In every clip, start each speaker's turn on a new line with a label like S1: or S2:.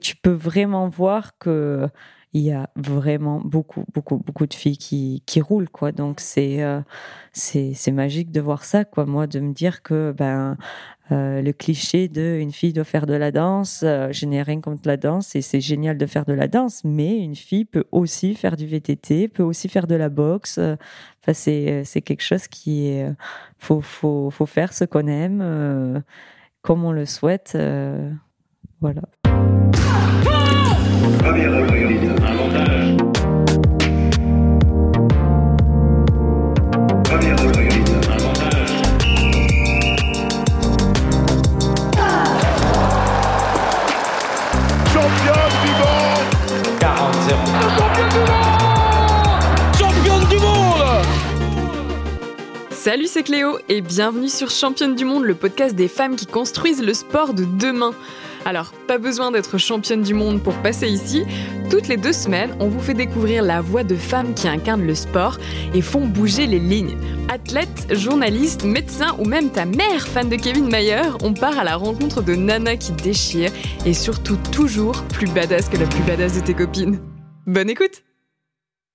S1: tu peux vraiment voir que il y a vraiment beaucoup, beaucoup, beaucoup de filles qui, qui roulent, quoi. Donc, c'est, euh, c'est, magique de voir ça, quoi. Moi, de me dire que, ben, euh, le cliché de une fille doit faire de la danse, euh, je n'ai rien contre la danse et c'est génial de faire de la danse, mais une fille peut aussi faire du VTT, peut aussi faire de la boxe. Enfin, c'est, c'est quelque chose qui est, faut, faut, faut faire ce qu'on aime, comme on le souhaite. voilà. Première du monde 40 0 Champion du monde Championne du monde Salut, c'est Cléo et bienvenue sur Championne du monde, le podcast des femmes qui construisent le sport de demain. Alors, pas besoin d'être championne du monde pour passer ici. Toutes les deux semaines, on vous fait découvrir la voix de femmes qui incarnent le sport et font bouger les lignes. Athlètes, journalistes, médecins ou même ta mère fan de Kevin Mayer, on part à la rencontre de Nana qui déchire et surtout toujours plus badass que la plus badass de tes copines. Bonne écoute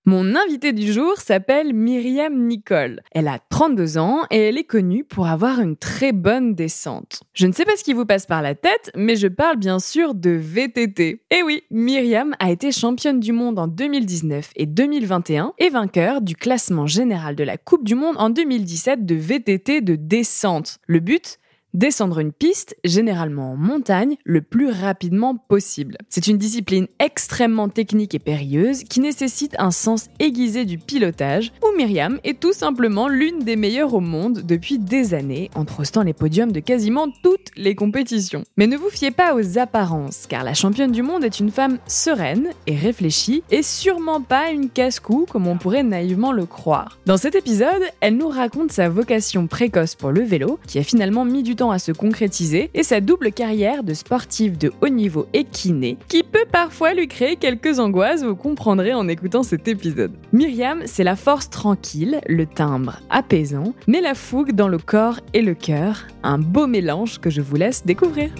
S1: mon invitée du jour s'appelle Myriam Nicole. Elle a 32 ans et elle est connue pour avoir une très bonne descente. Je ne sais pas ce qui vous passe par la tête, mais je parle bien sûr de VTT. Et eh oui, Myriam a été championne du monde en 2019 et 2021 et vainqueur du classement général de la Coupe du Monde en 2017 de VTT de descente. Le but? Descendre une piste, généralement en montagne, le plus rapidement possible. C'est une discipline extrêmement technique et périlleuse qui nécessite un sens aiguisé du pilotage, où Myriam est tout simplement l'une des meilleures au monde depuis des années, en trostant les podiums de quasiment toutes les compétitions. Mais ne vous fiez pas aux apparences, car la championne du monde est une femme sereine et réfléchie, et sûrement pas une casse-cou comme on pourrait naïvement le croire. Dans cet épisode, elle nous raconte sa vocation précoce pour le vélo, qui a finalement mis du temps à se concrétiser et sa double carrière de sportive de haut niveau et kiné qui peut parfois lui créer quelques angoisses, vous comprendrez en écoutant cet épisode. Myriam, c'est la force tranquille, le timbre apaisant, mais la fougue dans le corps et le cœur, un beau mélange que je vous laisse découvrir.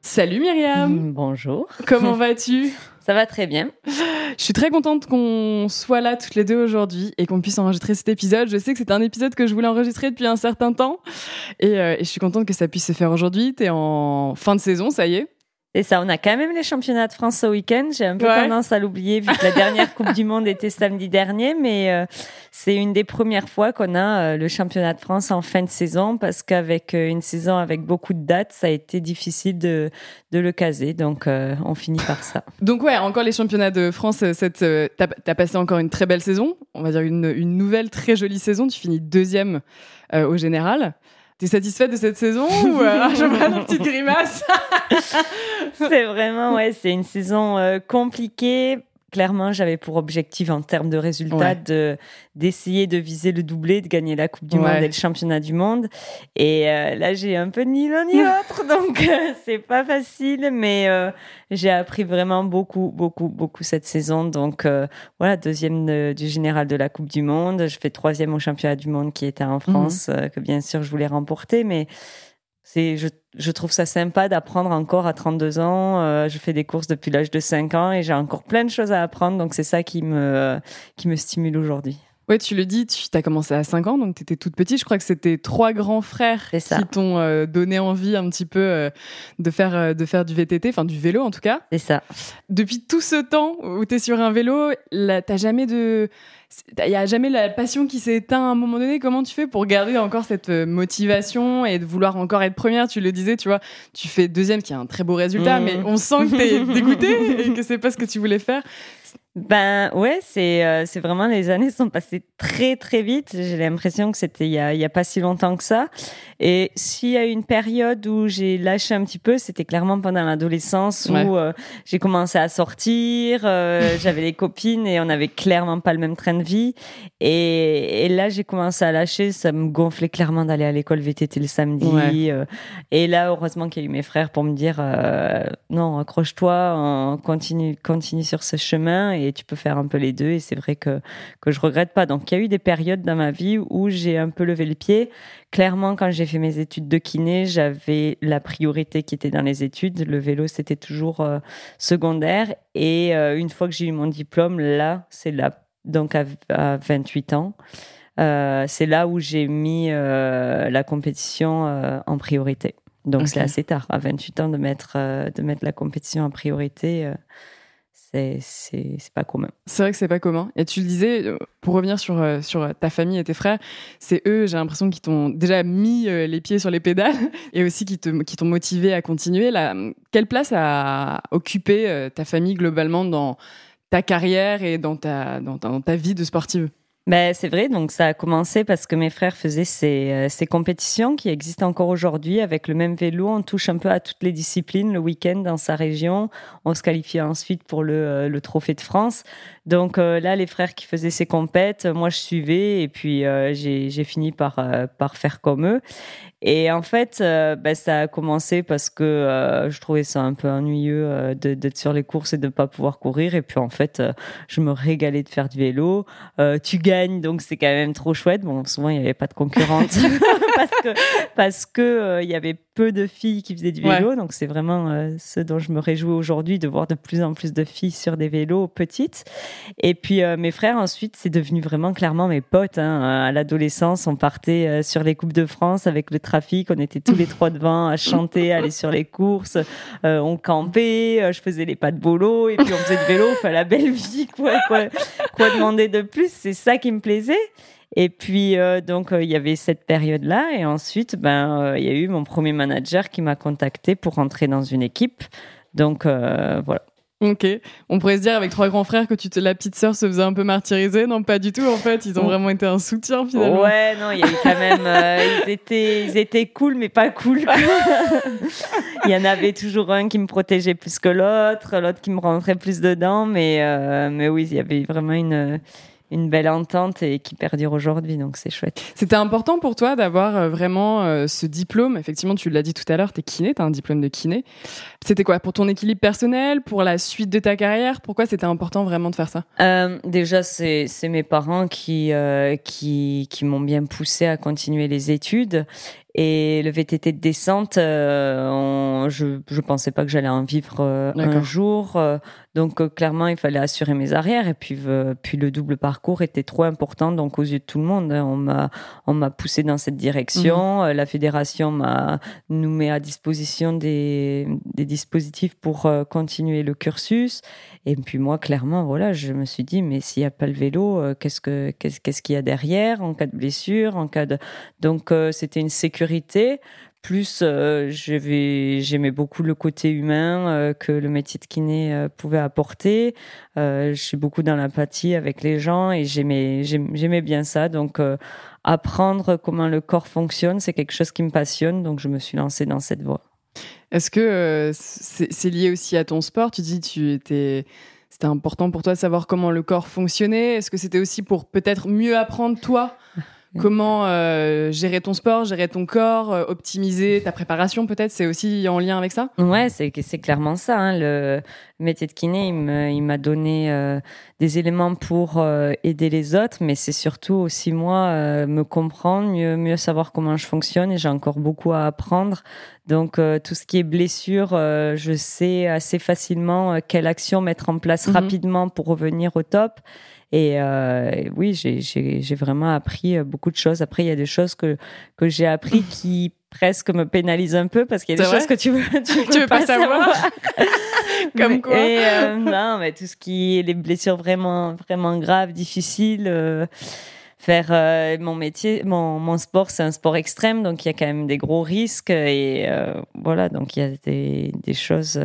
S1: Salut Myriam Bonjour Comment vas-tu? Ça va très bien. Je suis très contente qu'on soit là toutes les deux aujourd'hui et qu'on puisse enregistrer cet épisode. Je sais que c'est un épisode que je voulais enregistrer depuis un certain temps et, euh, je suis contente que ça puisse se faire aujourd'hui. Tu es en fin de saison, ça y est. Et ça, on a quand même les championnats de France ce week-end. J'ai un peu tendance à l'oublier vu que la dernière Coupe du Monde était samedi dernier, mais euh, c'est une des premières fois qu'on a euh, le championnat de France en fin de saison parce qu'avec euh, une saison avec beaucoup de dates, ça a été difficile de, de le caser. Donc, on finit par ça.
S2: Donc ouais, encore les championnats de France. Cette, t'as, as passé encore une très belle saison. On va dire une, une nouvelle très jolie saison. Tu finis deuxième au général. T'es satisfaite de cette saison ou euh, je vois une petite grimace?
S1: C'est vraiment ouais, c'est une saison euh, compliquée clairement, j'avais pour objectif en termes de résultats de d'essayer de viser le doublé, de gagner la Coupe du Monde et le Championnat du Monde. Et euh, là, j'ai un peu ni l'un ni l'autre, donc euh, c'est pas facile, mais euh, j'ai appris vraiment beaucoup, beaucoup, beaucoup cette saison. Donc voilà, deuxième du général de la Coupe du Monde. Je fais troisième au Championnat du Monde qui était en mhm. France, que bien sûr je voulais remporter, mais c'est je, je, trouve ça sympa d'apprendre encore à 32 ans. Euh, je fais des courses depuis l'âge de 5 ans et j'ai encore plein de choses à apprendre. Donc c'est ça qui me, qui me stimule aujourd'hui.
S2: Ouais, tu le dis, tu as commencé à 5 ans, donc tu étais toute petite. Je crois que c'était trois grands frères qui t'ont euh, donné envie un petit peu euh, de, faire, de faire du VTT, enfin du vélo en tout cas.
S1: C'est ça.
S2: Depuis tout ce temps où tu es sur un vélo, t'as jamais de il n'y a jamais la passion qui s'est éteinte à un moment donné. Comment tu fais pour garder encore cette euh, motivation et de vouloir encore être première? Tu le disais, tu vois, tu fais deuxième, qui est un très beau résultat, mmh. mais on sent que tu es dégoûté et que c'est pas ce que tu voulais faire.
S1: Ben ouais, c'est euh, c'est vraiment les années sont passées très très vite. J'ai l'impression que c'était il y a il y a pas si longtemps que ça. Et s'il y a une période où j'ai lâché un petit peu, c'était clairement pendant l'adolescence où euh, j'ai commencé à sortir, euh, j'avais les copines et on avait clairement pas le même train de vie. Et, là, j'ai commencé à lâcher. Ça me gonflait clairement d'aller à l'école VTT le samedi. Et là, heureusement qu'il y a eu mes frères pour me dire non, accroche-toi, continue, continue sur ce chemin et tu peux faire un peu les deux. Et c'est vrai que, que je regrette pas. Donc, il y a eu des périodes dans ma vie où j'ai un peu levé le pied. Clairement, quand j'ai fait mes études de kiné, j'avais la priorité qui était dans les études. Le vélo, c'était toujours euh, secondaire. Et euh, une fois que j'ai eu mon diplôme, là, c'est là, donc à, 28 ans, euh, c'est là où j'ai mis la compétition en priorité. Donc c'est assez tard, à 28 ans, de mettre, de mettre la compétition en priorité c'est pas commun.
S2: C'est vrai que c'est pas commun. Et tu le disais, euh, pour revenir sur, euh, sur ta famille et tes frères, c'est eux, j'ai l'impression, qui t'ont déjà mis euh, les pieds sur les pédales et aussi qui t'ont qui motivé à continuer. Là, quelle place a occupé ta famille globalement dans ta carrière et dans ta, dans ta vie de sportive?
S1: Ben, c'est vrai, donc ça a commencé parce que mes frères faisaient ces, euh, ces compétitions qui existent encore aujourd'hui avec le même vélo. On touche un peu à toutes les disciplines le week-end dans sa région. On se qualifie ensuite pour le, euh, le Trophée de France. Donc euh, là, les frères qui faisaient ces compètes, moi je suivais et puis j'ai fini par, par faire comme eux. Et en fait, ben, ça a commencé parce que je trouvais ça un peu ennuyeux d'être sur les courses et de ne pas pouvoir courir. Et puis en fait, je me régalais de faire du vélo. tu donc c'est quand même trop chouette. Bon, souvent il n'y avait pas de concurrente parce que parce que euh, il y avait peu de filles qui faisaient du vélo, donc c'est vraiment euh, ce dont je me réjouis aujourd'hui de voir de plus en plus de filles sur des vélos petites. Et puis euh, mes frères ensuite, c'est devenu vraiment clairement mes potes. Hein. À l'adolescence, on partait sur les coupes de France avec le on était tous les trois devant à chanter, aller sur les courses, on campait, je faisais les pas de bolo et puis on faisait du vélo, enfin la belle vie quoi, quoi, quoi demander de plus, c'est ça qui me plaisait. Et puis, euh, donc, euh, il y avait cette période-là. Et ensuite, ben, euh, il y a eu mon premier manager qui m'a contacté pour rentrer dans une équipe. Donc, voilà.
S2: Ok. On pourrait se dire avec trois grands frères que tu te... la petite sœur se faisait un peu martyriser. Non, pas du tout. En fait, ils ont vraiment été un soutien finalement.
S1: Ouais, non, il y avait quand même. ils, étaient, ils étaient cool, mais pas cool. il y en avait toujours un qui me protégeait plus que l'autre, l'autre qui me rentrait plus dedans. Mais, mais oui, il y avait vraiment une une belle entente et qui perdure aujourd'hui. Donc c'est chouette.
S2: C'était important pour toi d'avoir euh, vraiment euh, ce diplôme. Effectivement, tu l'as dit tout à l'heure, tu es kiné, tu as un diplôme de kiné. C'était quoi Pour ton équilibre personnel, pour la suite de ta carrière? Pourquoi c'était important vraiment de faire ça?
S1: Euh, Déjà, c'est mes parents qui, qui, qui m'ont bien poussé à continuer les études. Et le VTT de descente, euh, je je pensais pas que j'allais en vivre euh, un jour. Euh, donc clairement, il fallait assurer mes arrières. Et puis puis le double parcours était trop important. Donc aux yeux de tout le monde, hein, on m'a on m'a poussé dans cette direction. Mhm. La fédération m'a nous met à disposition des des dispositifs pour continuer le cursus. Et puis moi, clairement, voilà, je me suis dit, mais s'il n'y a pas le vélo, qu'est-ce que qu'est-ce qu'est-ce qu'il y a derrière en cas de blessure, en cas de donc c'était une sécurité plus, euh, j'aimais beaucoup le côté humain euh, que le métier de kiné euh, pouvait apporter. je suis beaucoup dans l'empathie avec les gens et j'aimais, bien ça. Donc, apprendre comment le corps fonctionne, c'est quelque chose qui me passionne. Donc, je me suis lancée dans cette voie.
S2: Est-ce que c'est lié aussi à ton sport? Tu dis tu c'était important pour toi de savoir comment le corps fonctionnait. Est-ce que c'était aussi pour peut-être mieux apprendre toi? Comment euh, gérer ton sport, gérer ton corps, euh, optimiser ta préparation peut-être, c'est aussi en lien avec ça?
S1: Ouais, c'est c'est clairement ça. Hein. Le métier de kiné, il m'a donné euh, des éléments pour aider les autres, mais c'est surtout aussi moi me comprendre, mieux mieux savoir comment je fonctionne et j'ai encore beaucoup à apprendre. Donc tout ce qui est blessure, je sais assez facilement quelle action mettre en place mhm. rapidement pour revenir au top. Et euh, oui, j'ai vraiment appris euh, beaucoup de choses. Après, il y a des choses que, que j'ai appris qui presque me pénalisent un peu parce qu'il y a des choses que tu veux,
S2: tu veux, pas, savoir. Comme quoi.
S1: Et euh, non, mais tout ce qui est les blessures vraiment, vraiment graves, difficiles. Euh, faire euh, mon métier, mon, mon sport, c'est un sport extrême, donc il y a quand même des gros risques et euh, voilà, donc il y a des, des choses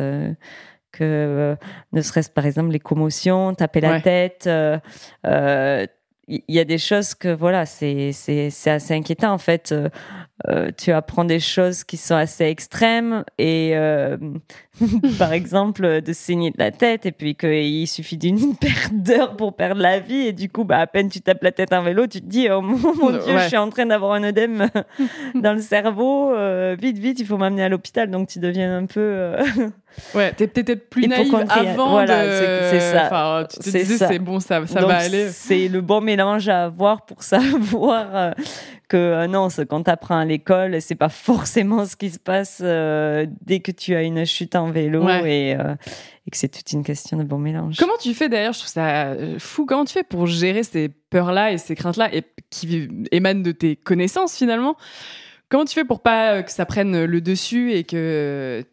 S1: que euh, ne serait-ce par exemple les commotions, taper la tête. Euh, euh, il y a des choses que voilà, c'est c'est assez inquiétant en fait. Euh, tu apprends des choses qui sont assez extrêmes et euh, par exemple de saigner de la tête et puis qu'il suffit d'une perte d'heures pour perdre la vie et du coup bah à peine tu tapes la tête en vélo tu te dis oh mon dieu je suis en train d'avoir un œdème dans le cerveau. Euh, vite vite il faut m'amener à l'hôpital. Donc tu deviens un peu
S2: ouais t'es peut-être plus naïve avant voilà c'est ça. enfin, tu te disais c'est bon ça ça va aller.
S1: c'est le bon mélange à avoir pour savoir que non, ce qu'on t'apprend à l'école, c'est pas forcément ce qui se passe euh, dès que tu as une chute en vélo et, euh, et, que c'est toute une question de bon mélange.
S2: Comment tu fais d'ailleurs? Je trouve ça fou. Comment tu fais pour gérer ces peurs-là et ces craintes-là et qui émanent de tes connaissances finalement? Comment tu fais pour pas que ça prenne le dessus et que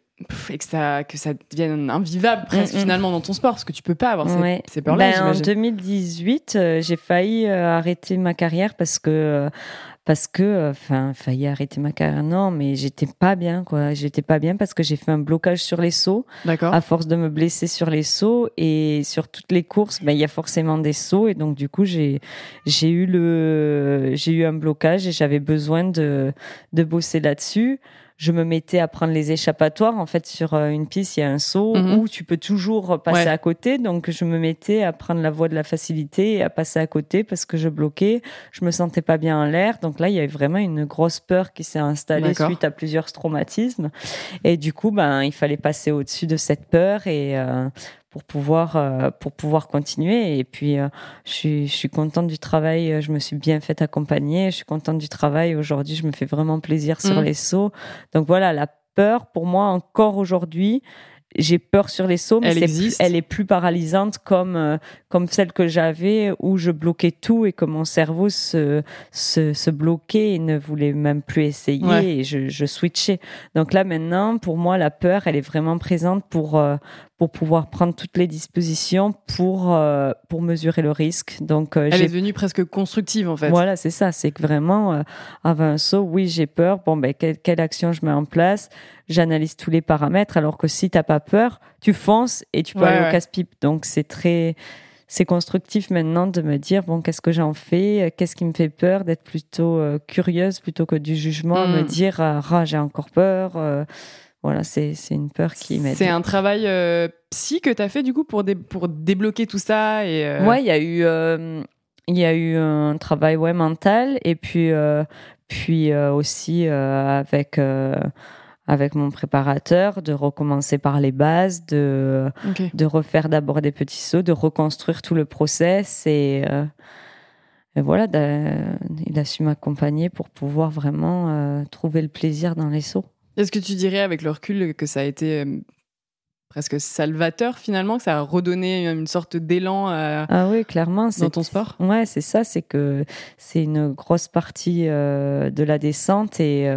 S2: et que ça que ça devienne invivable presque mm, mm. finalement dans ton sport? Parce que tu peux pas avoir ces, peurs-là.
S1: Ben, en 2018, j'ai failli arrêter ma carrière parce que parce que euh, enfin failli arrêter ma carrière. Non mais j'étais pas bien quoi. J'étais pas bien parce que j'ai fait un blocage sur les sauts.
S2: D'accord.
S1: À force de me blesser sur les sauts et sur toutes les courses ben il y a forcément des sauts. Et donc du coup j'ai j'ai eu le j'ai eu un blocage et j'avais besoin de de bosser là-dessus je me mettais à prendre les échappatoires. En fait, sur euh, une piste, il y a un saut mhm. où tu peux toujours passer à côté. Donc, je me mettais à prendre la voie de la facilité et à passer à côté parce que je bloquais. Je me sentais pas bien en l'air. Donc là, il y avait vraiment une grosse peur qui s'est installée suite à plusieurs traumatismes. Et du coup, ben, il fallait passer au-dessus de cette peur et euh, pour pouvoir euh, pour pouvoir continuer. Et puis euh, je suis je suis contente du travail je me suis bien fait accompagner. Je suis contente du travail. Aujourd'hui je me fais vraiment plaisir sur mmh. les sauts. Donc voilà la peur pour moi encore aujourd'hui j'ai peur sur les sauts, mais elle, est elle est plus paralysante comme euh, comme celle que j'avais où je bloquais tout et que mon cerveau se se, se bloquait et ne voulait même plus essayer et je, je switchais. Donc là maintenant, pour moi, la peur, elle est vraiment présente pour euh, pour pouvoir prendre toutes les dispositions pour euh, pour mesurer le risque. Donc
S2: elle est devenue presque constructive en fait.
S1: Voilà, c'est ça. C'est que vraiment avant un saut, oui, j'ai peur. Bon, ben quelle, quelle action je mets en place? J'analyse tous les paramètres, alors que si t'as pas peur, tu fonces et tu peux aller au casse-pipe. Donc c'est très, c'est constructif maintenant de me dire bon qu'est-ce que j'en fais, qu'est-ce qui me fait peur, d'être plutôt euh, curieuse plutôt que du jugement, me hmm. dire ah j'ai encore peur. Euh, voilà, c'est une peur qui m'aide.
S2: C'est un travail euh, psy que tu as fait du coup pour, pour débloquer tout ça et
S1: Ouais, il y a eu il y a eu un travail ouais mental et puis puis aussi avec avec mon préparateur, de recommencer par les bases, de, de refaire d'abord des petits sauts, de reconstruire tout le process et, euh, voilà, il a su m'accompagner pour pouvoir vraiment euh, trouver le plaisir dans les sauts.
S2: Est-ce que tu dirais avec le recul que ça a été euh, presque salvateur finalement, que ça a redonné une sorte d'élan
S1: ah oui, clairement,
S2: dans ton sport?
S1: Ouais, c'est ça, c'est que c'est une grosse partie de la descente et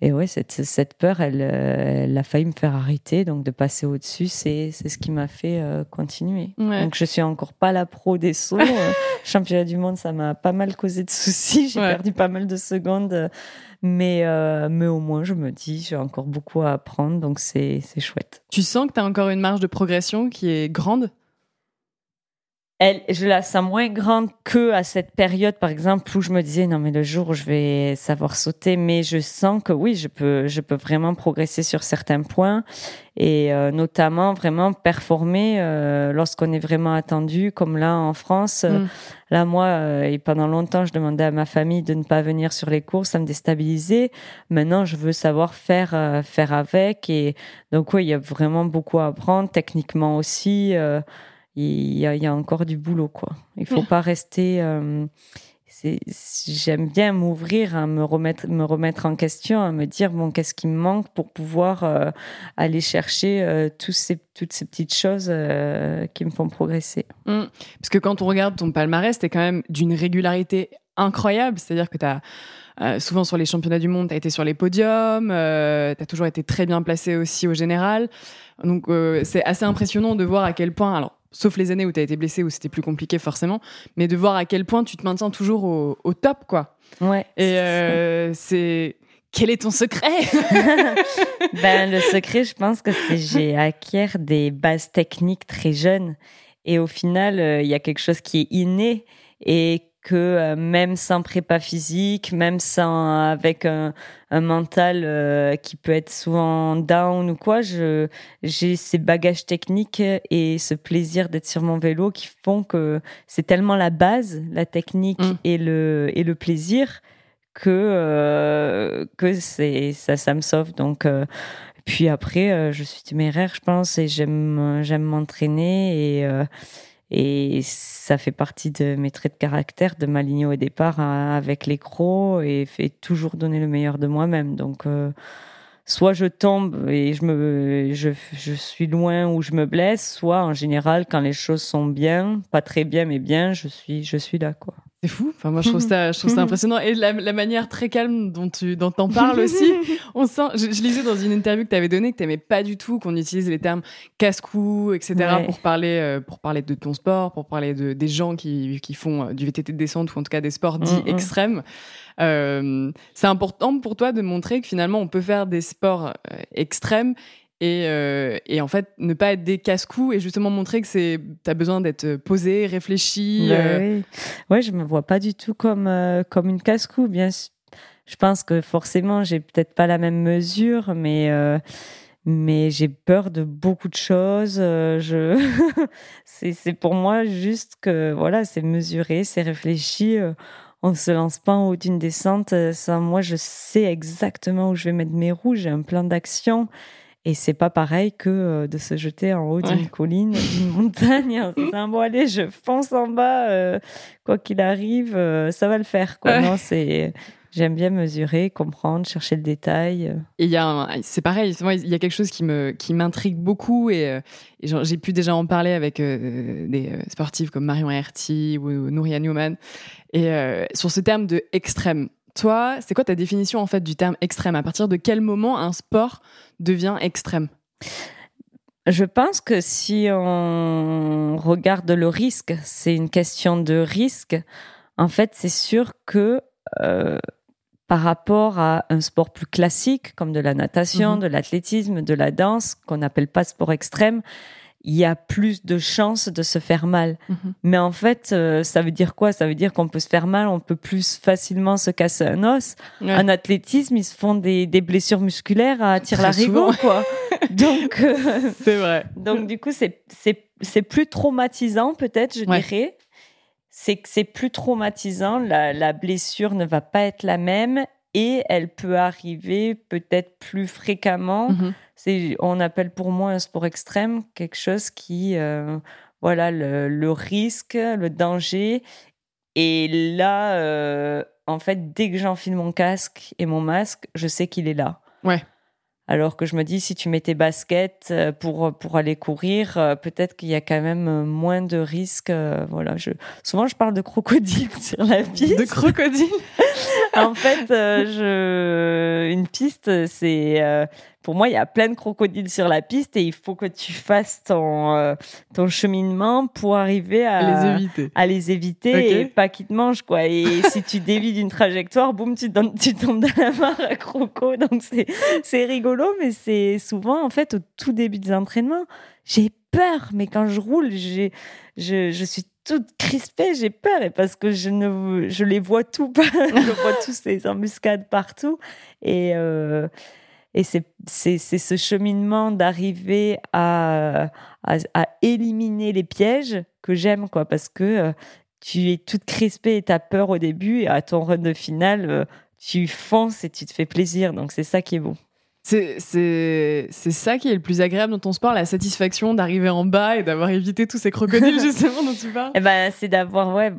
S1: et ouais, cette, cette peur, elle, euh, elle, a failli me faire arrêter. Donc, de passer au-dessus, c'est, c'est ce qui m'a fait euh, continuer. Donc, je suis encore pas la pro des sauts. Euh, championnat du monde, ça m'a pas mal causé de soucis. J'ai perdu pas mal de secondes. Mais, mais au moins, je me dis, j'ai encore beaucoup à apprendre. Donc, c'est, c'est chouette.
S2: Tu sens que tu as encore une marge de progression qui est grande?
S1: Elle, je la sens moins grande que à cette période, par exemple, où je me disais non mais le jour où je vais savoir sauter, mais je sens que oui, je peux, je peux vraiment progresser sur certains points et euh, notamment vraiment performer euh, lorsqu'on est vraiment attendu, comme là en France. Euh, mm. Là, moi, et pendant longtemps, je demandais à ma famille de ne pas venir sur les courses, ça me déstabilisait. Maintenant, je veux savoir faire, faire avec, et donc oui, il y a vraiment beaucoup à apprendre techniquement aussi il y, a, y, a, encore du boulot, quoi. Il faut pas rester. Euh, J'aime bien m'ouvrir, à me remettre, me remettre en question, à me dire bon, qu'est-ce qui me manque pour pouvoir euh, aller chercher euh, tous ces, toutes ces petites choses euh, qui me font progresser.
S2: Mmh. Parce que quand on regarde ton palmarès, t'es quand même d'une régularité incroyable. C'est-à-dire que tu as euh, souvent sur les championnats du monde, tu as été sur les podiums, euh, tu as toujours été très bien placé aussi au général. Donc euh, c'est assez impressionnant de voir à quel point, alors sauf les années où tu as été blessé, où c'était plus compliqué forcément, mais de voir à quel point tu te maintiens toujours au, au top, quoi.
S1: Ouais.
S2: Et euh, c'est... Quel est ton secret?
S1: Ben le secret, je pense que c'est j'ai acquis des bases techniques très jeunes et au final, euh, il y a quelque chose qui est inné et que euh, même sans prépa physique, même sans avec un, mental euh, qui peut être souvent down ou quoi, je j'ai ces bagages techniques et ce plaisir d'être sur mon vélo qui font que c'est tellement la base, la technique mm. et le et le plaisir que euh, que c'est ça ça me sauve donc puis après je suis téméraire je pense et j'aime j'aime m'entraîner et et ça fait partie de mes traits de caractère, de ma ligne au départ hein, avec les crocs et fait toujours donner le meilleur de moi-même. Donc, euh, soit je tombe et je me, je, je, suis loin ou je me blesse, soit en général, quand les choses sont bien, pas très bien, mais bien, je suis, je suis là, quoi.
S2: C'est fou. Enfin, moi, je trouve ça, je trouve ça impressionnant. Et la, la, manière très calme dont tu dont en parles aussi, on sent. Je, je, lisais dans une interview que tu avais donnée que tu n'aimais pas du tout qu'on utilise les termes casse-cou, etc. pour parler euh, pour parler de ton sport, pour parler de des gens qui, qui font euh, du VTT de descente ou en tout cas des sports dits mm, mm. extrêmes. Euh, c'est important pour toi de montrer que finalement on peut faire des sports euh, extrêmes et, euh, et, en fait ne pas être des casse-coups et justement montrer que c'est t'as besoin d'être posé réfléchi
S1: bah euh... ouais je me vois pas du tout comme euh, comme une casse-cou bien je pense que forcément j'ai peut-être pas la même mesure mais euh, mais j'ai peur de beaucoup de choses je c'est c'est pour moi juste que voilà c'est mesuré c'est réfléchi on se lance pas en haut d'une descente ça moi je sais exactement où je vais mettre mes roues j'ai un plan d'action et c'est pas pareil que euh, de se jeter en haut d'une colline, d'une montagne, en se disant bon allez, je fonce en bas, euh, quoi qu'il arrive, euh, ça va le faire. Quoi. Non, c'est J'aime bien mesurer, comprendre, chercher le détail.
S2: Et il y a, c'est pareil. il y a quelque chose qui me, qui m'intrigue beaucoup et, j'ai pu déjà en parler avec des sportifs comme Marion Herty ou, ou Nouria Newman. Et sur ce terme de extrême, toi, c'est quoi ta définition en fait du terme extrême? À partir de quel moment un sport devient extrême?
S1: Je pense que si on regarde le risque, c'est une question de risque. En fait, c'est sûr que euh, par rapport à un sport plus classique comme de la natation, mhm. de l'athlétisme, de la danse, qu'on n'appelle pas sport extrême, il y a plus de chances de se faire mal. Mhm. Mais en fait, euh, ça veut dire quoi? Ça veut dire qu'on peut se faire mal, on peut plus facilement se casser un os. En athlétisme, ils se font des, des blessures musculaires à tir larigot, quoi. donc,
S2: euh, c'est vrai.
S1: Donc, du coup, c'est, c'est, c'est plus traumatisant, peut-être, je dirais. C'est que c'est plus traumatisant. La, la blessure ne va pas être la même et elle peut arriver peut-être plus fréquemment. Mhm c'est on appelle pour moi un sport extrême quelque chose qui euh, voilà le, risque le danger. Et là euh, en fait dès que j'enfile mon casque et mon masque je sais qu'il est là.
S2: Ouais.
S1: Alors que je me dis si tu mets tes baskets euh, pour pour aller courir peut-être qu'il y a quand même moins de risques voilà. Je souvent je parle de crocodile sur la piste.
S2: de crocodile.
S1: En fait je une piste c'est pour moi, il y a plein de crocodiles sur la piste et il faut que tu fasses ton, euh, ton cheminement pour arriver à,
S2: les éviter,
S1: à les éviter et pas qu'ils te mangent, quoi. Et si tu dévies d'une trajectoire, boum, tu, tu tombes dans la mare à croco. Donc, c'est rigolo, mais c'est souvent, en fait, au tout début des entraînements, j'ai peur, mais quand je roule, je, je suis toute crispée, j'ai peur, et parce que je, ne, je les vois tous, je vois tous ces embuscades partout. Et, euh, et c'est ce cheminement d'arriver à, à, éliminer les pièges que j'aime, quoi, parce que euh, tu es toute crispée et tu as peur au début, et à ton run de finale, euh, tu fonces et tu te fais plaisir. Donc c'est ça qui est beau.
S2: C'est ça qui est le plus agréable dans ton sport, la satisfaction d'arriver en bas et d'avoir évité tous ces crocodiles justement dont tu parles.
S1: Eh ben, c'est d'avoir ouais,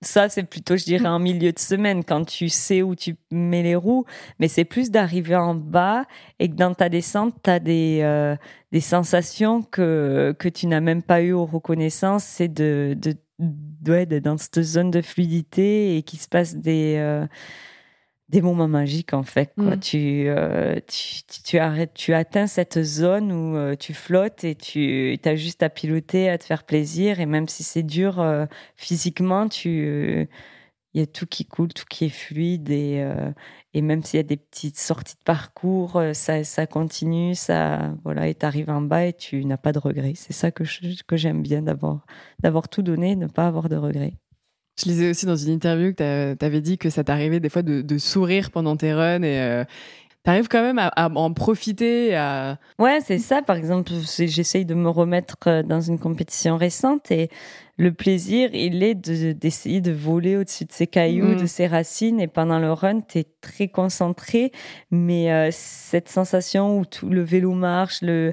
S1: ça, c'est plutôt, je dirais, en milieu de semaine, quand tu sais où tu mets les roues. Mais c'est plus d'arriver en bas et que dans ta descente, tu as des, euh, des sensations que, que tu n'as même pas eu aux reconnaissances. C'est de, de, d'être dans cette zone de fluidité et qu'il se passe des... Euh, des moments magiques en fait. Quoi. Mm. Tu, euh, tu, tu, arrêtes, tu atteins cette zone où euh, tu flottes et tu as juste à piloter, à te faire plaisir. Et même si c'est dur euh, physiquement, tu il y a tout qui coule, tout qui est fluide. Et, et même s'il y a des petites sorties de parcours, ça, ça continue. Ça, voilà, et tu arrives en bas et tu n'as pas de regrets. C'est ça que, que j'aime bien d'avoir, d'avoir tout donné, ne pas avoir de regrets.
S2: Je lisais aussi dans une interview que tu avais dit que ça t'arrivait des fois de, sourire pendant tes runs et euh, tu arrives quand même à, en profiter. À...
S1: Ouais, c'est ça. Par exemple, j'essaye de me remettre euh, dans une compétition récente et le plaisir, il est d'essayer de, voler au-dessus de ces cailloux, mm. de ces racines. Et pendant le run, tu es très concentré. Mais euh, cette sensation où tout le vélo marche, le,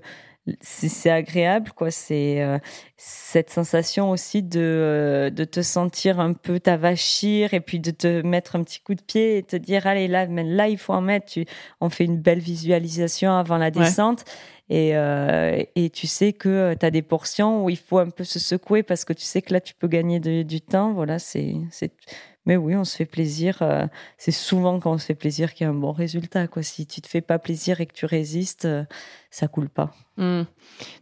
S1: c'est agréable quoi. C'est euh, cette sensation aussi de euh, de te sentir un peu t'avachir et puis de te mettre un petit coup de pied et te dire allez là là il faut en mettre. Tu on fait une belle visualisation avant la descente et euh, et tu sais que tu as des portions où il faut un peu se secouer parce que tu sais que là tu peux gagner du temps. Voilà c'est c'est mais oui, on se fait plaisir. Euh, c'est souvent quand on se fait plaisir qu'il y a un bon résultat. Si tu te fais pas plaisir et que tu résistes, euh, ça coule pas.
S2: Mmh.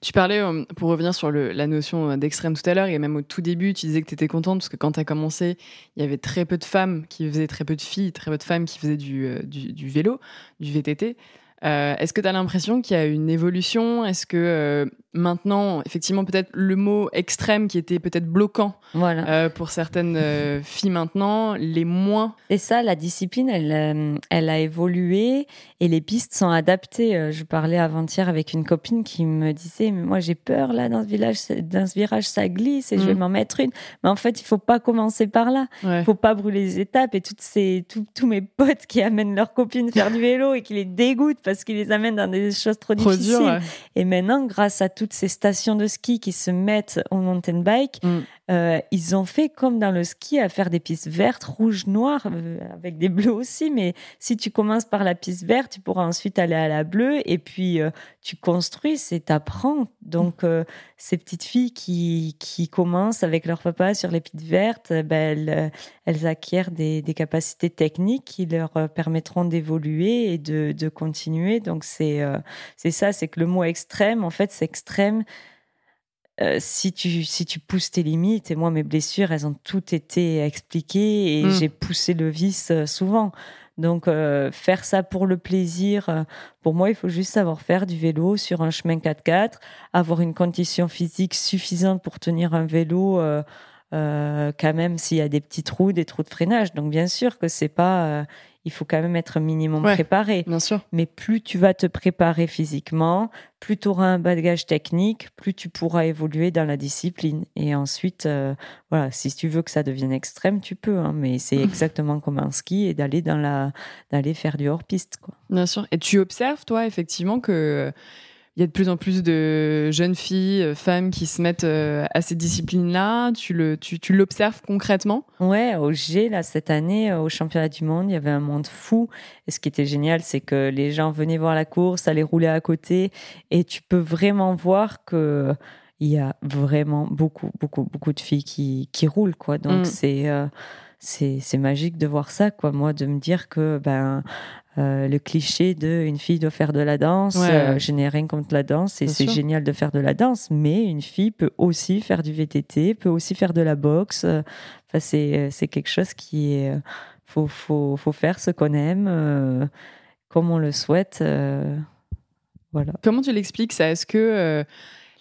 S2: Tu parlais, euh, pour revenir sur la notion d'extrême tout à l'heure, et même au tout début, tu disais que tu étais contente parce que quand tu as commencé, il y avait très peu de femmes qui faisaient, très peu de filles, très peu de femmes qui faisaient du, du vélo, du VTT. Est-ce que tu as l'impression qu'il y a une évolution? Est-ce que maintenant, effectivement, peut-être le mot extrême qui était peut-être bloquant voilà. Euh, pour certaines euh, filles maintenant, les moins.
S1: Et ça, la discipline, elle, euh, elle a évolué et les pistes sont adaptées. Je parlais avant-hier avec une copine qui me disait, mais moi j'ai peur là dans ce village, dans ce virage, ça glisse et je vais mm. m'en mettre une. Mais en fait, il faut pas commencer par là. Il faut pas brûler les étapes et toutes ces, tous mes potes qui amènent leurs copines faire du vélo et qui les dégoûtent parce qu'ils les amènent dans des choses trop, difficiles. Et maintenant, grâce à tout toutes ces stations de ski qui se mettent au mountain bike, mm. euh, ils ont fait comme dans le ski à faire des pistes vertes, rouges, noires, euh, avec des bleus aussi. Mais si tu commences par la piste verte, tu pourras ensuite aller à la bleue et puis euh, tu construis, c'est t'apprends. Donc ces petites filles qui, qui commencent avec leur papa sur les pistes vertes, ben, elles, acquièrent des, des, capacités techniques qui leur permettront d'évoluer et de, de continuer. Donc c'est c'est ça, c'est que le mot extrême, en fait, c'est extrême euh, si tu si tu pousses tes limites et moi mes blessures elles ont toutes été expliquées et mm. j'ai poussé le vice euh, souvent donc euh, faire ça pour le plaisir pour moi il faut juste savoir faire du vélo sur un chemin 4x4 avoir une condition physique suffisante pour tenir un vélo quand même s'il y a des petits trous des trous de freinage donc bien sûr que c'est pas il faut quand même être minimum préparé.
S2: Bien sûr.
S1: Mais plus tu vas te préparer physiquement, plus tu auras un bagage technique, plus tu pourras évoluer dans la discipline. Et ensuite, euh, voilà, si tu veux que ça devienne extrême, tu peux. Hein, mais c'est exactement comme un ski et d'aller dans la, d'aller faire du hors piste, quoi.
S2: Bien sûr. Et tu observes, toi, effectivement, que il y a de plus en plus de jeunes filles, euh, femmes qui se mettent euh, à ces disciplines-là. Tu le, tu, tu l'observes concrètement?
S1: Ouais, au G là cette année, euh, au championnat du monde, il y avait un monde fou. Et ce qui était génial, c'est que les gens venaient voir la course, allaient rouler à côté, et tu peux vraiment voir que il y a vraiment beaucoup, beaucoup, beaucoup de filles qui, qui roulent quoi. Donc mm. c'est c'est magique de voir ça quoi moi de me dire que ben euh, le cliché de une fille doit faire de la danse. Euh, je n'ai rien contre la danse et c'est génial de faire de la danse, mais une fille peut aussi faire du VTT, peut aussi faire de la boxe. Enfin, c'est c'est quelque chose qui est faut faut faut faire ce qu'on aime euh, comme on le souhaite. voilà.
S2: Comment tu l'expliques ça? Est-ce que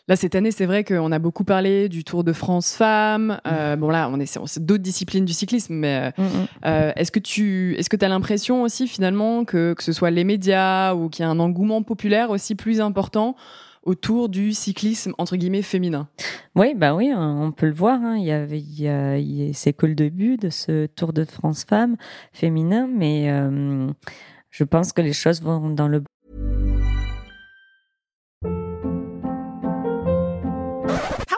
S2: Là, cette année, c'est vrai qu'on a beaucoup parlé du Tour de France femmes. Euh, bon, là, on est, c'est d'autres disciplines du cyclisme, mais euh, mm, mm. euh, est-ce que tu est-ce que as l'impression aussi, finalement, que, que ce soit les médias ou qu'il y a un engouement populaire aussi plus important autour du cyclisme, entre guillemets, féminin?
S1: Oui, bah oui, on peut le voir. Hein. Il y avait, il c'est que le début de ce Tour de France femmes féminin, mais je pense que les choses vont dans le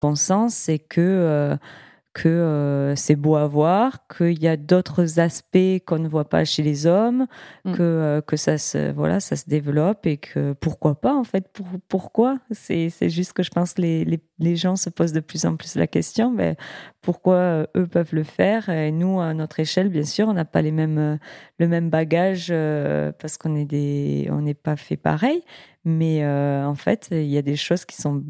S1: bon sens, c'est que euh, que euh, c'est beau à voir, qu'il y a d'autres aspects qu'on ne voit pas chez les hommes,
S2: Mm.
S1: que euh, que ça se voilà ça se développe et que pourquoi pas en fait pour, pourquoi? C'est c'est juste que je pense les, les les gens se posent de plus en plus la question ben pourquoi euh, eux peuvent le faire? Et nous à notre échelle bien sûr on n'a pas les mêmes euh, le même bagage euh, parce qu'on est des on n'est pas fait pareil. Mais euh, en fait il y a des choses qui sont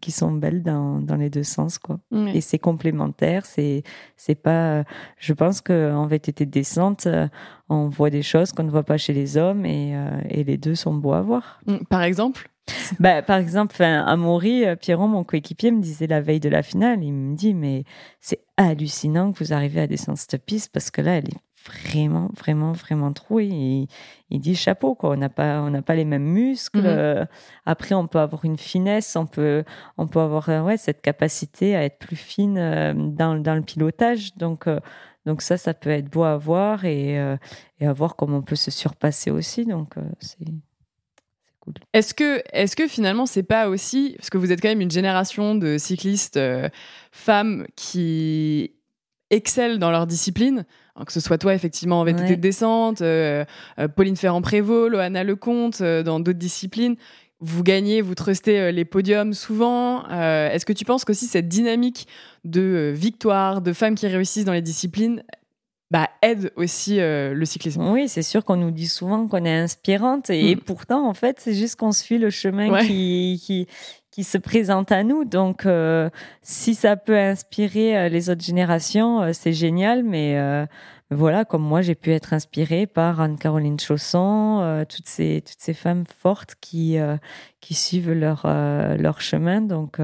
S1: qui sont belles dans dans les deux sens quoi. Et c'est complémentaire c'est c'est pas je pense que en VTT descente on voit des choses qu'on ne voit pas chez les hommes et, euh, et les deux sont beaux à voir.
S2: Par exemple
S1: bah, par exemple à Maury euh, Pierron mon coéquipier me disait la veille de la finale il me dit mais c'est hallucinant que vous arrivez à descendre cette piste parce que là elle est vraiment vraiment vraiment trouée. Et il dit chapeau quoi on n'a pas on n'a pas les mêmes muscles.
S2: Mhm.
S1: Euh, après on peut avoir une finesse on peut on peut avoir euh, ouais cette capacité à être plus fine dans dans le pilotage. Donc euh, donc ça ça peut être beau à voir et euh, et à voir comment on peut se surpasser aussi. Donc euh, c'est cool
S2: Est-ce que, est-ce que finalement, c'est pas aussi, parce que vous êtes quand même une génération de cyclistes euh, femmes qui excellent dans leur discipline, hein, que ce soit toi effectivement en VTT
S1: Ouais.
S2: de descente, euh, euh, Pauline Ferrand-Prévot, Loana Lecomte, dans d'autres disciplines, vous gagnez, vous trustez les podiums souvent. Euh, Est-ce que tu penses qu'aussi cette dynamique de victoire, de femmes qui réussissent dans les disciplines, bah, aide aussi euh, le cyclisme
S1: Oui, c'est sûr qu'on nous dit souvent qu'on est inspirante et
S2: Mm.
S1: pourtant, en fait, c'est juste qu'on suit le chemin
S2: Ouais.
S1: qui, qui, qui se présente à nous. Donc, euh, si ça peut inspirer euh, les autres générations, c'est génial. Mais euh, voilà, comme moi, j'ai pu être inspirée par Anne-Caroline Chausson, toutes, ces, toutes ces femmes fortes qui, qui suivent leur, leur chemin. Donc,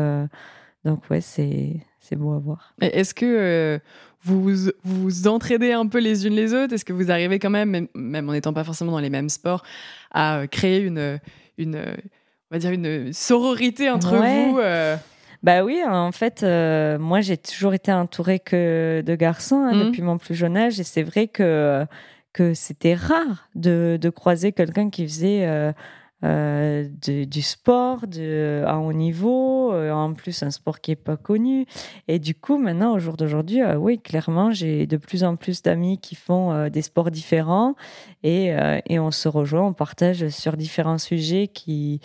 S1: donc ouais, c'est beau à voir.
S2: Est-ce que vous vous vous entraidez un peu les unes les autres? Est-ce que vous arrivez quand même, même, en n'étant pas forcément dans les mêmes sports, à euh, créer une, une, on va dire une sororité entre
S1: Ouais.
S2: vous euh,
S1: Bah oui, en fait, euh, moi j'ai toujours été entourée que de garçons hein,
S2: Mhm.
S1: depuis mon plus jeune âge et c'est vrai que que c'était rare de, de croiser quelqu'un qui faisait euh, euh, de- du sport de, à haut niveau, euh, en plus un sport qui est pas connu. Et du coup, maintenant, au jour d'aujourd'hui, euh, oui, clairement, j'ai de plus en plus d'amis qui font euh, des sports différents et, et on se rejoint, on partage sur différents sujets qui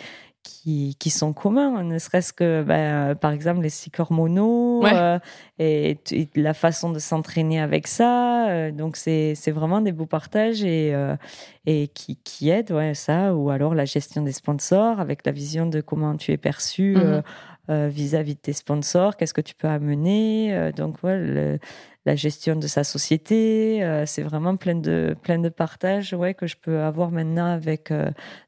S1: qui, qui sont communs, ne serait-ce que, ben, par exemple, les cycles hormonaux
S2: Ouais.
S1: euh, et, la façon de s'entraîner avec ça. euh, donc, c'est vraiment des beaux partages et, euh, et qui, qui aident ouais, ça. Ou alors la gestion des sponsors avec la vision de comment tu es perçu
S2: Mhm.
S1: Euh, vis-à-vis de tes sponsors, qu'est-ce que tu peux amener. euh, donc, le- la gestion de sa société, euh, c'est vraiment plein de, plein de partages ouais, que je peux avoir maintenant avec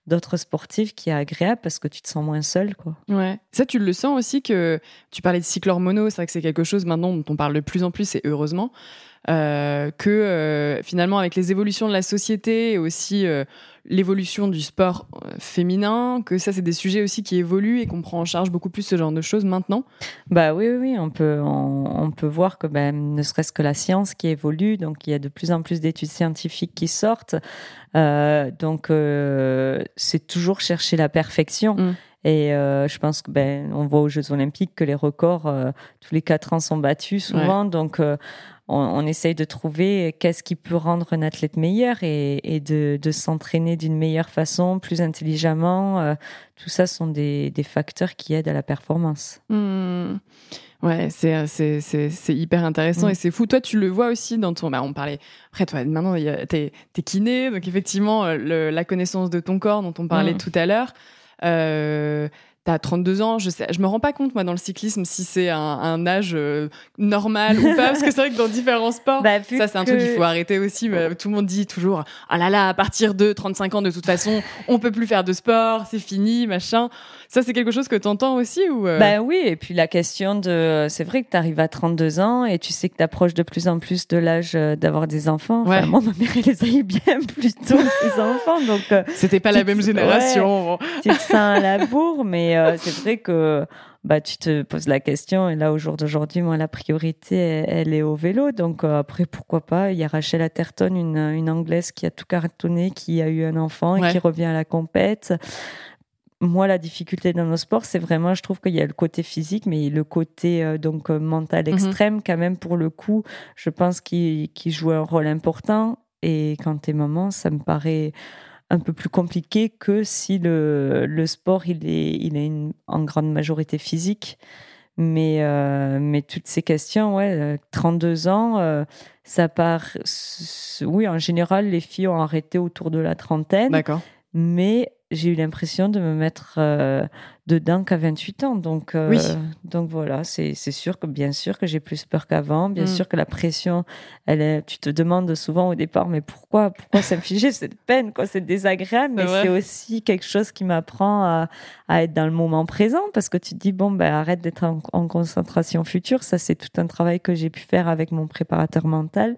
S1: d'autres sportifs qui est agréable parce que tu te sens moins seul. Quoi.
S2: Ouais. Ça, tu le sens aussi que tu parlais de cycle hormonaux, c'est vrai que c'est quelque chose maintenant dont on parle de plus en plus et heureusement. Euh, que euh, finalement avec les évolutions de la société et aussi euh, l'évolution du sport féminin, que ça c'est des sujets aussi qui évoluent et qu'on prend en charge beaucoup plus ce genre de choses maintenant.
S1: Bah oui, oui, oui, on peut, on, on peut voir que ben, ne serait-ce que la science qui évolue, donc il y a de plus en plus d'études scientifiques qui sortent. Donc c'est toujours chercher la perfection.
S2: Mm.
S1: Et euh, je pense que ben on voit aux Jeux Olympiques que les records euh, tous les quatre ans sont battus souvent. Donc euh, on, on essaye de trouver qu'est-ce qui peut rendre un athlète meilleur et, et de, de s'entraîner d'une meilleure façon, plus intelligemment. Euh, tout ça sont des, des facteurs qui aident à la performance.
S2: Hmm. Ouais, c'est c'est c'est c'est hyper intéressant
S1: Mm.
S2: et c'est fou. Toi, tu le vois aussi dans ton. Bah, on parlait. Après, toi, maintenant, il y a- t'es t'es kiné, donc effectivement, euh, le- la connaissance de ton corps dont on parlait
S1: Mm.
S2: tout à l'heure. Euh, T'as 32 ans, je sais, je me rends pas compte moi dans le cyclisme si c'est un, un âge euh, normal ou pas, parce que c'est vrai que dans différents sports,
S1: Bah,
S2: ça c'est un
S1: que-
S2: truc qu'il faut arrêter aussi. mais Tout le monde dit toujours, ah là là, à partir de 35 ans de toute façon, on peut plus faire de sport, c'est fini, machin. Ça c'est quelque chose que t'entends aussi ou euh,
S1: Ben oui, et puis la question de... C'est vrai que tu arrives à 32 ans et tu sais que tu approches de plus en plus de l'âge euh, d'avoir des enfants. Enfin,
S2: Ouais.
S1: moi, ma mère, elle les a eu bien plus tôt, ses enfants. Donc, euh,
S2: C'était pas la même
S1: ouais.
S2: génération. bon.
S1: tu te sens à la bourre, mais euh, c'est vrai que bah, tu te poses la question. Et là, au jour d'aujourd'hui, moi, la priorité, elle, elle est au vélo. Donc euh, après, pourquoi pas? Il y a Rachel Atherton, une, une Anglaise qui a tout cartonné, qui a eu un enfant et
S2: Ouais.
S1: qui revient à la compète. moi, la difficulté dans nos sports, c'est vraiment, je trouve qu'il y a le côté physique, mais le côté euh, donc mental
S2: Mhm.
S1: extrême, quand même, pour le coup, je pense qu'il qu'il joue un rôle important. Et quand t'es maman, ça me paraît un peu plus compliqué que si le, le sport, il est, il est une- en grande majorité physique. Mais, euh, mais toutes ces questions, ouais, euh, 32 ans, euh, ça part. Oui, en général, les filles ont arrêté autour de la trentaine
S2: D'accord.
S1: mais j'ai eu l'impression de me mettre euh, dedans qu'à 28 ans. Donc, euh,
S2: Oui.
S1: donc voilà, c'est sûr que bien sûr que j'ai plus peur qu'avant, bien
S2: Mm.
S1: sûr que la pression, elle est, tu te demandes souvent au départ, mais pourquoi, pourquoi s'infliger cette peine, quoi, c'est désagréable, mais c'est aussi quelque chose qui m'apprend à, à être dans le moment présent, parce que tu te dis, bon, ben, arrête d'être en, en concentration future, ça c'est tout un travail que j'ai pu faire avec mon préparateur mental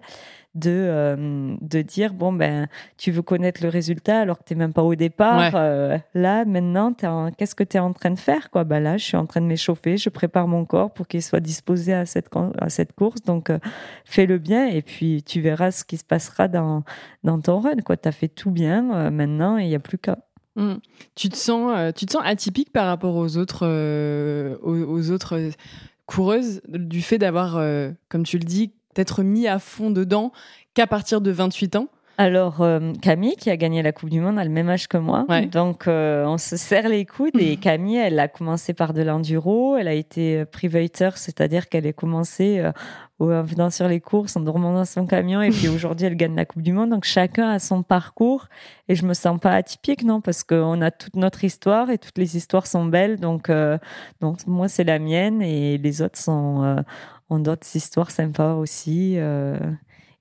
S1: de, euh, de dire bon ben tu veux connaître le résultat alors que tu même pas au départ
S2: Ouais.
S1: Euh, là maintenant en- qu'est-ce que tu es en train de faire quoi? Bah là je suis en train de m'échauffer je prépare mon corps pour qu'il soit disposé à cette à cette course donc euh, fais-le bien et puis tu verras ce qui se passera dans dans ton run quoi t'as fait tout bien maintenant il y a plus qu'à
S2: Mm. Tu te sens, tu te sens atypique par rapport aux autres, aux, aux autres coureuses du fait d'avoir, euh, comme tu le dis, d'être mis à fond dedans qu'à partir de 28 ans.
S1: Alors, euh, Camille, qui a gagné la Coupe du Monde, a le même âge que moi.
S2: Ouais.
S1: Donc, euh, on se serre les coudes. Et Camille, elle a commencé par de l'enduro. Elle a été privateur, c'est-à-dire qu'elle a commencé euh, en venant sur les courses, en dormant dans son camion. Et puis aujourd'hui, elle gagne la Coupe du Monde. Donc, chacun a son parcours. Et je me sens pas atypique, non, parce qu'on a toute notre histoire et toutes les histoires sont belles. Donc, euh, donc moi, c'est la mienne et les autres sont, euh, ont d'autres histoires sympas aussi. euh,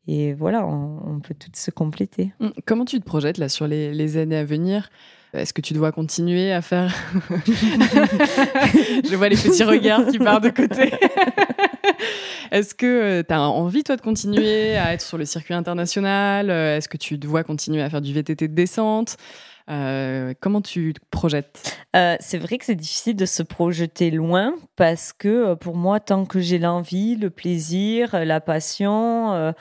S1: et voilà, on, on peut toutes se compléter.
S2: Mm. Comment tu te projettes là sur les, les années à venir? Est-ce que tu dois continuer à faire Je vois les petits regards qui partent de côté. Est-ce que tu as envie, toi, de continuer à être sur le circuit international? Euh, Est-ce que tu dois continuer à faire du VTT de descente? Euh, Comment tu te projettes?
S1: Euh, c'est vrai que c'est difficile de se projeter loin parce que euh, pour moi, tant que j'ai l'envie, le plaisir, la passion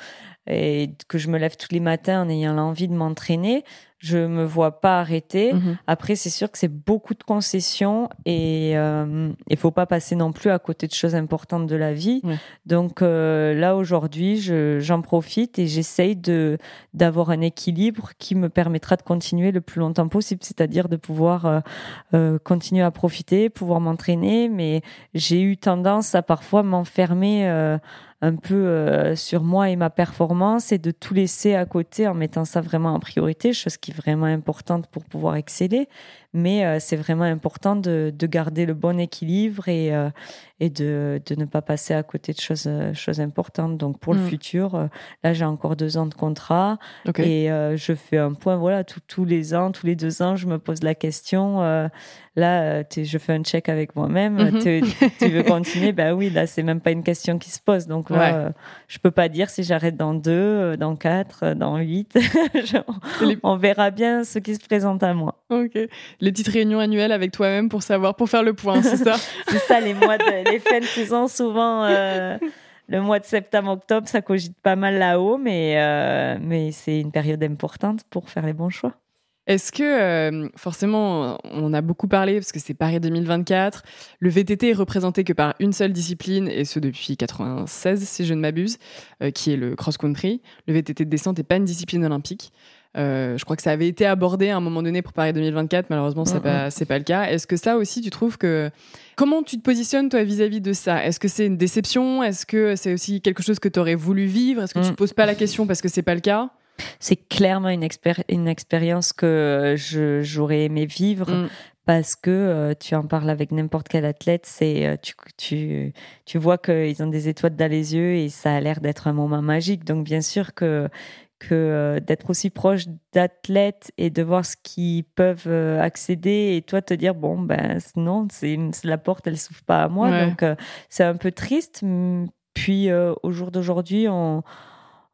S1: et que je me lève tous les matins en ayant l'envie de m'entraîner, je me vois pas arrêter.
S2: Mhm.
S1: Après, c'est sûr que c'est beaucoup de concessions et euh, il faut pas passer non plus à côté de choses importantes de la vie. Donc euh, là, aujourd'hui, je- j'en profite et j'essaye de d'avoir un équilibre qui me permettra de continuer le plus longtemps possible, c'est-à-dire de pouvoir euh, euh, continuer à profiter, pouvoir m'entraîner, mais j'ai eu tendance à parfois m'enfermer euh, un peu euh, sur moi et ma performance et de tout laisser à côté en mettant ça vraiment en priorité, chose qui est vraiment importante pour pouvoir exceller. Mais euh, c'est vraiment important de, de garder le bon équilibre et, euh, et de, de ne pas passer à côté de choses, euh, choses importantes. Donc pour le
S2: Mm.
S1: futur, là j'ai encore deux ans de contrat. Et je fais un point, voilà, tout- tous les ans, tous les deux ans, je me pose la question. là, je fais un check avec moi-même.
S2: Mhm.
S1: Tu- veux continuer? Ben oui, là, c'est même pas une question qui se pose. Donc là,
S2: Ouais.
S1: je peux pas dire si j'arrête dans deux, dans quatre, dans huit. On verra bien ce qui se présente à moi.
S2: Ok. Les petites réunions annuelles avec toi-même pour savoir, pour faire le point, c'est ça
S1: C'est ça, les mois de, les fins de saison, souvent. euh, Le mois de septembre-octobre, ça cogite pas mal là-haut, mais, euh, mais c'est une période importante pour faire les bons choix.
S2: Est-ce que, euh, forcément, on a beaucoup parlé, parce que c'est Paris 2024, le VTT est représenté que par une seule discipline, et ce depuis 96, si je ne m'abuse, euh, qui est le cross-country. Le VTT de descente n'est pas une discipline olympique. Euh, je crois que ça avait été abordé à un moment donné pour Paris 2024, malheureusement, c'est
S1: Mhm.
S2: pas, c'est pas le cas. Est-ce que ça aussi, tu trouves que. Comment tu te positionnes, toi, vis-à-vis de ça? Est-ce que c'est une déception? Est-ce que c'est aussi quelque chose que tu aurais voulu vivre? Est-ce que tu
S1: Mhm.
S2: te poses pas la question parce que c'est pas le cas?
S1: C'est clairement une, expéri- une expérience que j'aurais aimé vivre
S2: Mm.
S1: parce que euh, tu en parles avec n'importe quel athlète, c'est euh, tu, tu, tu vois qu'ils ont des étoiles dans les yeux et ça a l'air d'être un moment magique. Donc bien sûr que que euh, d'être aussi proche d'athlètes et de voir ce qu'ils peuvent euh, accéder et toi te dire bon ben non c'est la porte elle s'ouvre pas à moi
S2: Ouais.
S1: donc euh, c'est un peu triste puis euh, au jour d'aujourd'hui on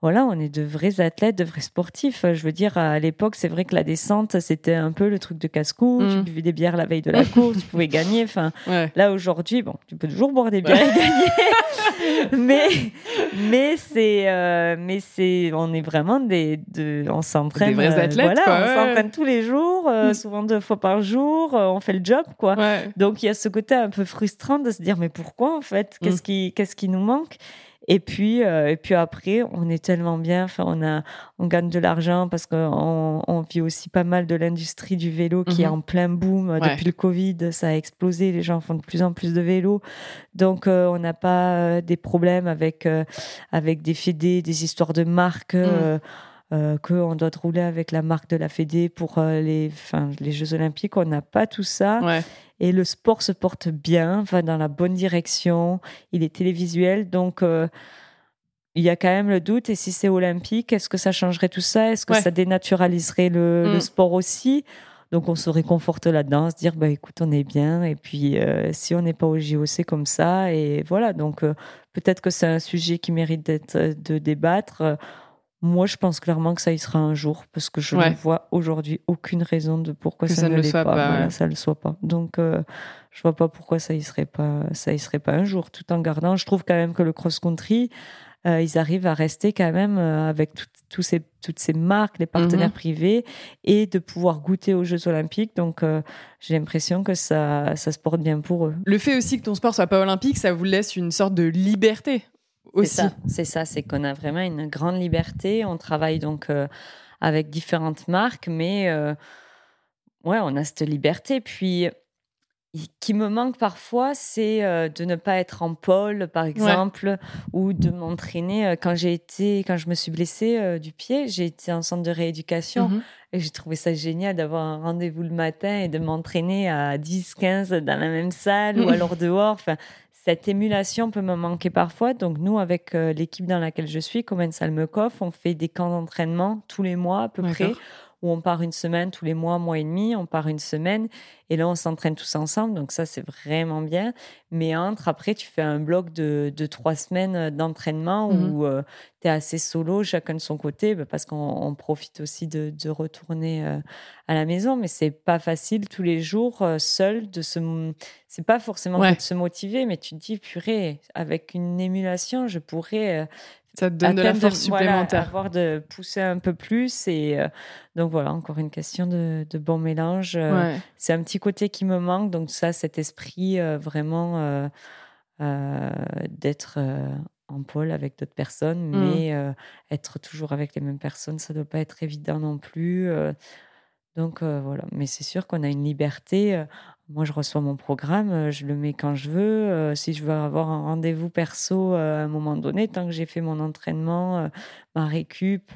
S1: voilà, on est de vrais athlètes, de vrais sportifs. Je veux dire, à l'époque, c'est vrai que la descente, c'était un peu le truc de casse-cou. Tu mm. buvais des bières la veille de la course, tu pouvais gagner. Enfin, là aujourd'hui, bon, tu peux toujours boire des bières et gagner. mais, mais c'est, euh, mais c'est, on est vraiment des, de, on s'entraîne. Des
S2: vrais athlètes.
S1: voilà, on s'entraîne tous les jours, euh, mm. souvent deux fois par jour. on fait le job, quoi. Donc il y a ce côté un peu frustrant de se dire, mais pourquoi en fait? Qu'est-ce mm. qui, qu'est-ce qui nous manque? Et puis, euh, et puis après, on est tellement bien. Enfin, on a, on gagne de l'argent parce qu'on on vit aussi pas mal de l'industrie du vélo qui est mhm. en plein boom depuis le Covid. Ça a explosé. Les gens font de plus en plus de vélos. Donc, euh, on n'a pas euh, des problèmes avec avec des fédés, des histoires de marques. Mhm. Euh, qu'on doit rouler avec la marque de la Fédé pour les, les Jeux Olympiques. On n'a pas tout ça. Ouais. Et le sport se porte bien, va dans la bonne direction. Il est télévisuel, donc euh, il y a quand même le doute. Et si c'est olympique, est-ce que ça changerait tout ça? Est-ce que ça dénaturaliserait le, mm. sport aussi? Donc on se réconforte là-dedans, se dire bah écoute on est bien et puis euh, si on n'est pas au JO c'est comme ça et voilà donc euh, peut-être que c'est un sujet qui mérite d'être de débattre. Moi, je pense clairement que ça y sera un jour parce que je ne vois aujourd'hui aucune raison de pourquoi ça, ne, le soit pas. Ça le soit pas. Donc, euh, je vois pas pourquoi ça y serait pas. Ça y serait pas un jour. Tout en gardant, je trouve quand même que le cross-country, euh, ils arrivent à rester quand même euh, avec tout, ces, toutes ces marques, les partenaires mhm. privés, et de pouvoir goûter aux Jeux Olympiques. Donc, j'ai l'impression que ça, ça se porte bien pour eux.
S2: Le fait aussi que ton sport soit pas olympique, ça vous laisse une sorte de liberté
S1: c'est ça, c'est qu'on a vraiment une grande liberté. On travaille donc euh, avec différentes marques, mais euh, ouais, on a cette liberté. Puis, qui me manque parfois, c'est euh, de ne pas être en pôle, par exemple, ou de m'entraîner. Quand j'ai été, quand je me suis blessée du pied, j'ai été en centre de rééducation mhm. et j'ai trouvé ça génial d'avoir un rendez-vous le matin et de m'entraîner à 10, 15 dans la même salle ou alors dehors. Enfin, cette émulation peut me manquer parfois. Donc, nous, avec euh, l'équipe dans laquelle je suis, Komen Salmekov, on fait des camps d'entraînement tous les mois à peu près où on part une semaine tous les mois, mois et demi, on part une semaine et là on s'entraîne tous ensemble. Donc ça c'est vraiment bien. Mais entre après tu fais un bloc de, trois semaines d'entraînement mmh où euh, tu es assez solo, chacun de son côté, bah, parce qu'on profite aussi de, retourner euh, à la maison. Mais c'est pas facile tous les jours euh, seul de se. C'est pas forcément de se motiver, mais tu te dis purée avec une émulation je pourrais
S2: ça te donne de la force supplémentaire.
S1: avoir de pousser un peu plus. Et euh, donc voilà, encore une question de, bon mélange. Euh, c'est un petit côté qui me manque. Donc ça, cet esprit euh, vraiment d'être en pôle avec d'autres personnes, mmh. mais être toujours avec les mêmes personnes, ça ne doit pas être évident non plus. Donc voilà, mais c'est sûr qu'on a une liberté. Moi, je reçois mon programme, euh, je le mets quand je veux. Euh, si je veux avoir un rendez-vous perso euh, à un moment donné, tant que j'ai fait mon entraînement, ma récup,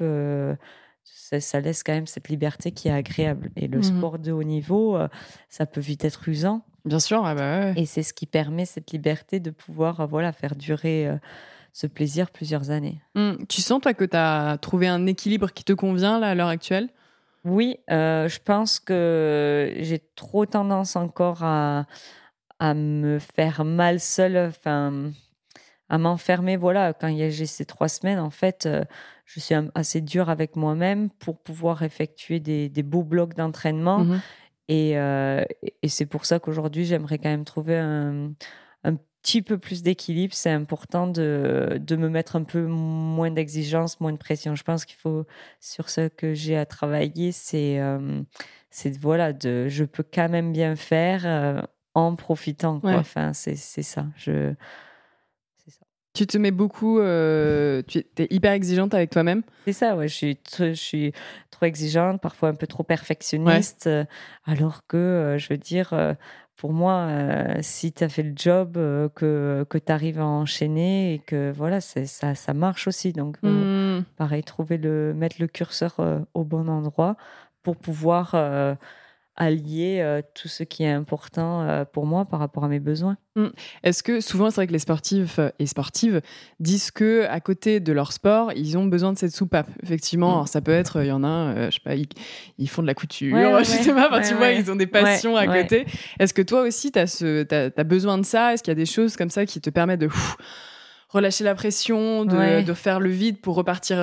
S1: ça, laisse quand même cette liberté qui est agréable. Et le mmh sport de haut niveau, ça peut vite être usant.
S2: Bien sûr, ah bah
S1: Et c'est ce qui permet cette liberté de pouvoir voilà, faire durer ce plaisir plusieurs années.
S2: Mmh. Tu sens, toi, que tu as trouvé un équilibre qui te convient là, à l'heure actuelle?
S1: Oui, euh, je pense que j'ai trop tendance encore à, à me faire mal seule, enfin, à m'enfermer. Voilà, quand j'ai ces trois semaines, en fait, euh, je suis assez dure avec moi-même pour pouvoir effectuer des, des beaux blocs d'entraînement. Mmh et, euh, et c'est pour ça qu'aujourd'hui, j'aimerais quand même trouver un, petit peu plus d'équilibre, c'est important de, de, me mettre un peu moins d'exigence, moins de pression. Je pense qu'il faut, sur ce que j'ai à travailler, c'est euh, voilà, de, je peux quand même bien faire euh, en profitant. Quoi. Enfin, c'est ça. Je,
S2: ça. Tu te mets beaucoup, euh, tu es hyper exigeante avec toi-même?
S1: C'est ça, ouais. Je suis, je suis trop exigeante, parfois un peu trop perfectionniste, alors que, je veux dire, pour moi, euh, si tu as fait le job, euh, que, que tu arrives à enchaîner et que voilà, ça, ça marche aussi. Donc, euh, mmh. pareil, trouver le, mettre le curseur au bon endroit pour pouvoir allier euh, tout ce qui est important euh, pour moi par rapport à mes besoins.
S2: Mmh. Est-ce que souvent c'est vrai que les sportifs euh, et sportives disent que à côté de leur sport, ils ont besoin de cette soupape. Effectivement, mmh. ça peut être, il y en a, je sais pas, ils, font de la couture, je sais pas, tu vois, ils ont des passions à côté. Est-ce que toi aussi, tu as, besoin de ça? Est-ce qu'il y a des choses comme ça qui te permettent de relâcher la pression, de, faire le vide pour repartir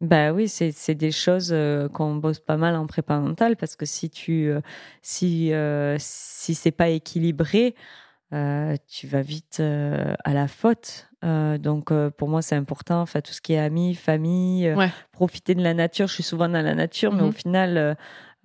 S1: Bah oui, c'est des choses qu'on bosse pas mal en prépa mentale parce que si tu si si c'est pas équilibré, tu vas vite à la faute. donc pour moi c'est important. Enfin tout ce qui est amis, famille, profiter de la nature. Je suis souvent dans la nature, mais au mmh final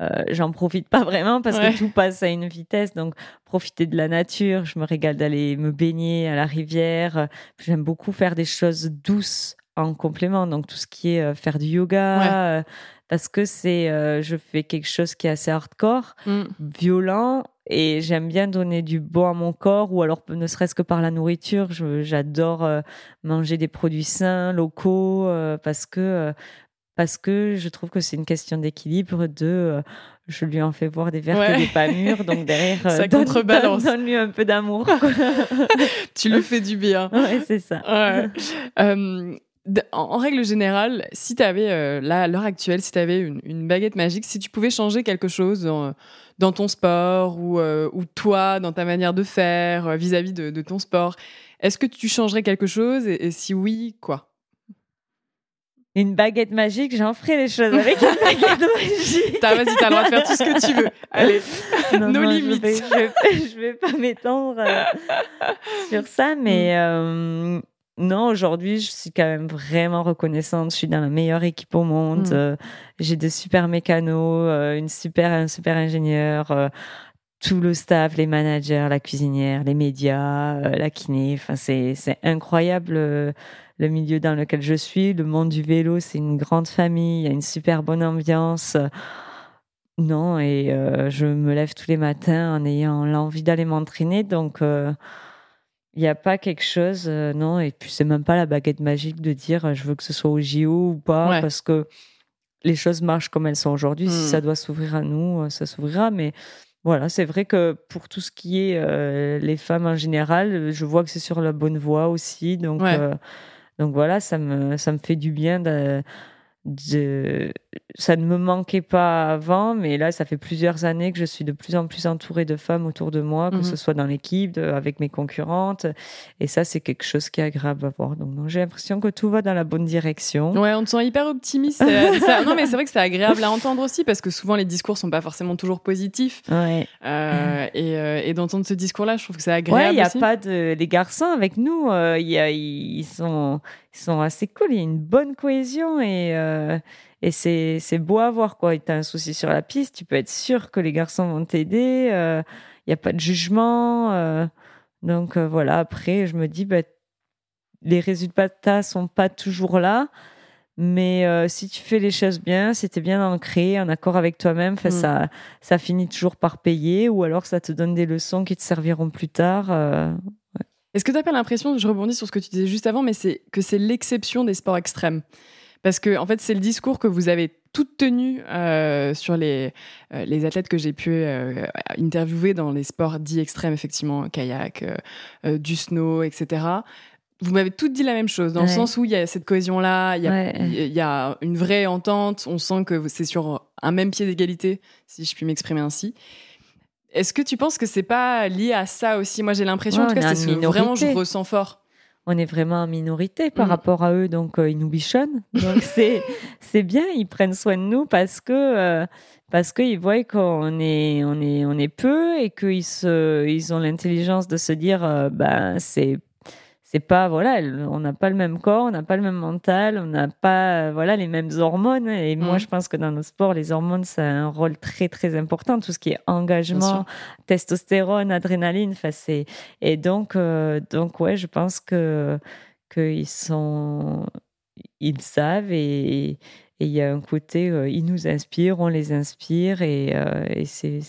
S1: euh, j'en profite pas vraiment parce que tout passe à une vitesse. Donc, profiter de la nature. Je me régale d'aller me baigner à la rivière. J'aime beaucoup faire des choses douces en complément. Donc, tout ce qui est euh, faire du yoga. Euh, parce que c'est, je fais quelque chose qui est assez hardcore, mm. violent, et j'aime bien donner du bon à mon corps ou alors ne serait-ce que par la nourriture j'adore manger des produits sains locaux parce que parce que je trouve que c'est une question d'équilibre de euh, je lui en fais voir des verres ouais. des pas mûrs donc derrière
S2: ça euh, contrebalance.
S1: donne, lui un peu d'amour
S2: tu le fais du bien.
S1: Ouais c'est ça.
S2: Euh, en, règle générale si tu avais là à l'heure actuelle si tu avais une, baguette magique si tu pouvais changer quelque chose dans, ton sport ou, ou toi dans ta manière de faire vis-à-vis de, ton sport est-ce que tu changerais quelque chose et si oui quoi?
S1: Une baguette magique, j'en ferai les choses avec une baguette magique.
S2: T'as, vas-y, t'as le droit de faire tout ce que tu veux. Allez, nos limites.
S1: Je vais, vais, pas m'étendre euh, sur ça, mais mm. euh, non, aujourd'hui, je suis quand même vraiment reconnaissante. Je suis dans la meilleure équipe au monde. Mm. Euh, j'ai de super mécanos, une super, un super ingénieur tout le staff, les managers, la cuisinière, les médias, la kiné. Enfin, c'est, incroyable le milieu dans lequel je suis. Le monde du vélo, c'est une grande famille, il y a une super bonne ambiance. Non, et euh, je me lève tous les matins en ayant l'envie d'aller m'entraîner. Donc, euh, il n'y a pas quelque chose, euh, non. Et puis, c'est même pas la baguette magique de dire je veux que ce soit au JO ou pas, parce que les choses marchent comme elles sont aujourd'hui. Si hmm. ça doit s'ouvrir à nous, ça s'ouvrira. Mais voilà, c'est vrai que pour tout ce qui est les femmes en général, je vois que c'est sur la bonne voie aussi. Donc, donc voilà, ça me, ça me fait du bien de, de, ça ne me manquait pas avant, mais là, ça fait plusieurs années que je suis de plus en plus entourée de femmes autour de moi, que ce mhm. soit dans l'équipe, avec mes concurrentes. Et ça, c'est quelque chose qui est agréable à voir. Donc, j'ai l'impression que tout va dans la bonne direction.
S2: Ouais, on te sent hyper optimiste. non, mais c'est vrai que c'est agréable à entendre aussi, parce que souvent, les discours sont pas forcément toujours positifs.
S1: Ouais.
S2: Euh, et, euh, et d'entendre ce discours-là, je trouve que c'est agréable.
S1: Ouais, il
S2: n'y
S1: a pas de. Les garçons avec nous, euh, y a, ils sont ils sont assez cool. Il y a une bonne cohésion et, euh, et c'est, c'est beau à voir. Quoi. Tu as un souci sur la piste, tu peux être sûr que les garçons vont t'aider. Euh, il n'y a pas de jugement. Euh. donc voilà, après, je me dis, bah, les résultats sont pas toujours là. Mais si tu fais les choses bien, si tu es bien ancré, en accord avec toi-même, mm. ça, ça finit toujours par payer ou alors ça te donne des leçons qui te serviront plus tard.
S2: Est-ce que tu n'as pas l'impression, je rebondis sur ce que tu disais juste avant, mais c'est que c'est l'exception des sports extrêmes? Parce que, en fait, c'est le discours que vous avez tout tenu euh, sur les, euh, les athlètes que j'ai pu euh, interviewer dans les sports dits extrêmes, effectivement, kayak, du snow, etc. Vous m'avez toutes dit la même chose, dans le sens où il y a cette cohésion-là, il y, y, a une vraie entente, on sent que c'est sur un même pied d'égalité, si je puis m'exprimer ainsi. Est-ce que tu penses que c'est pas lié à ça aussi? Moi, j'ai l'impression, en tout cas, c'est vraiment je ressens fort.
S1: On est vraiment en minorité par mm. rapport à eux, donc euh, ils nous bichonnent. Donc c'est c'est bien, ils prennent soin de nous parce que euh, parce qu'ils voient qu'on est on est on est peu et qu'ils se ils ont l'intelligence de se dire euh, ben c'est c'est pas voilà on n'a pas le même corps on n'a pas le même mental on n'a pas voilà les mêmes hormones et moi mmh. je pense que dans nos sports les hormones ça a un rôle très très important tout ce qui est engagement testostérone adrénaline enfin c'est et donc euh, donc ouais je pense que qu'ils sont ils savent et il y a un côté, euh, ils nous inspirent, on les inspire et, euh, et c'est,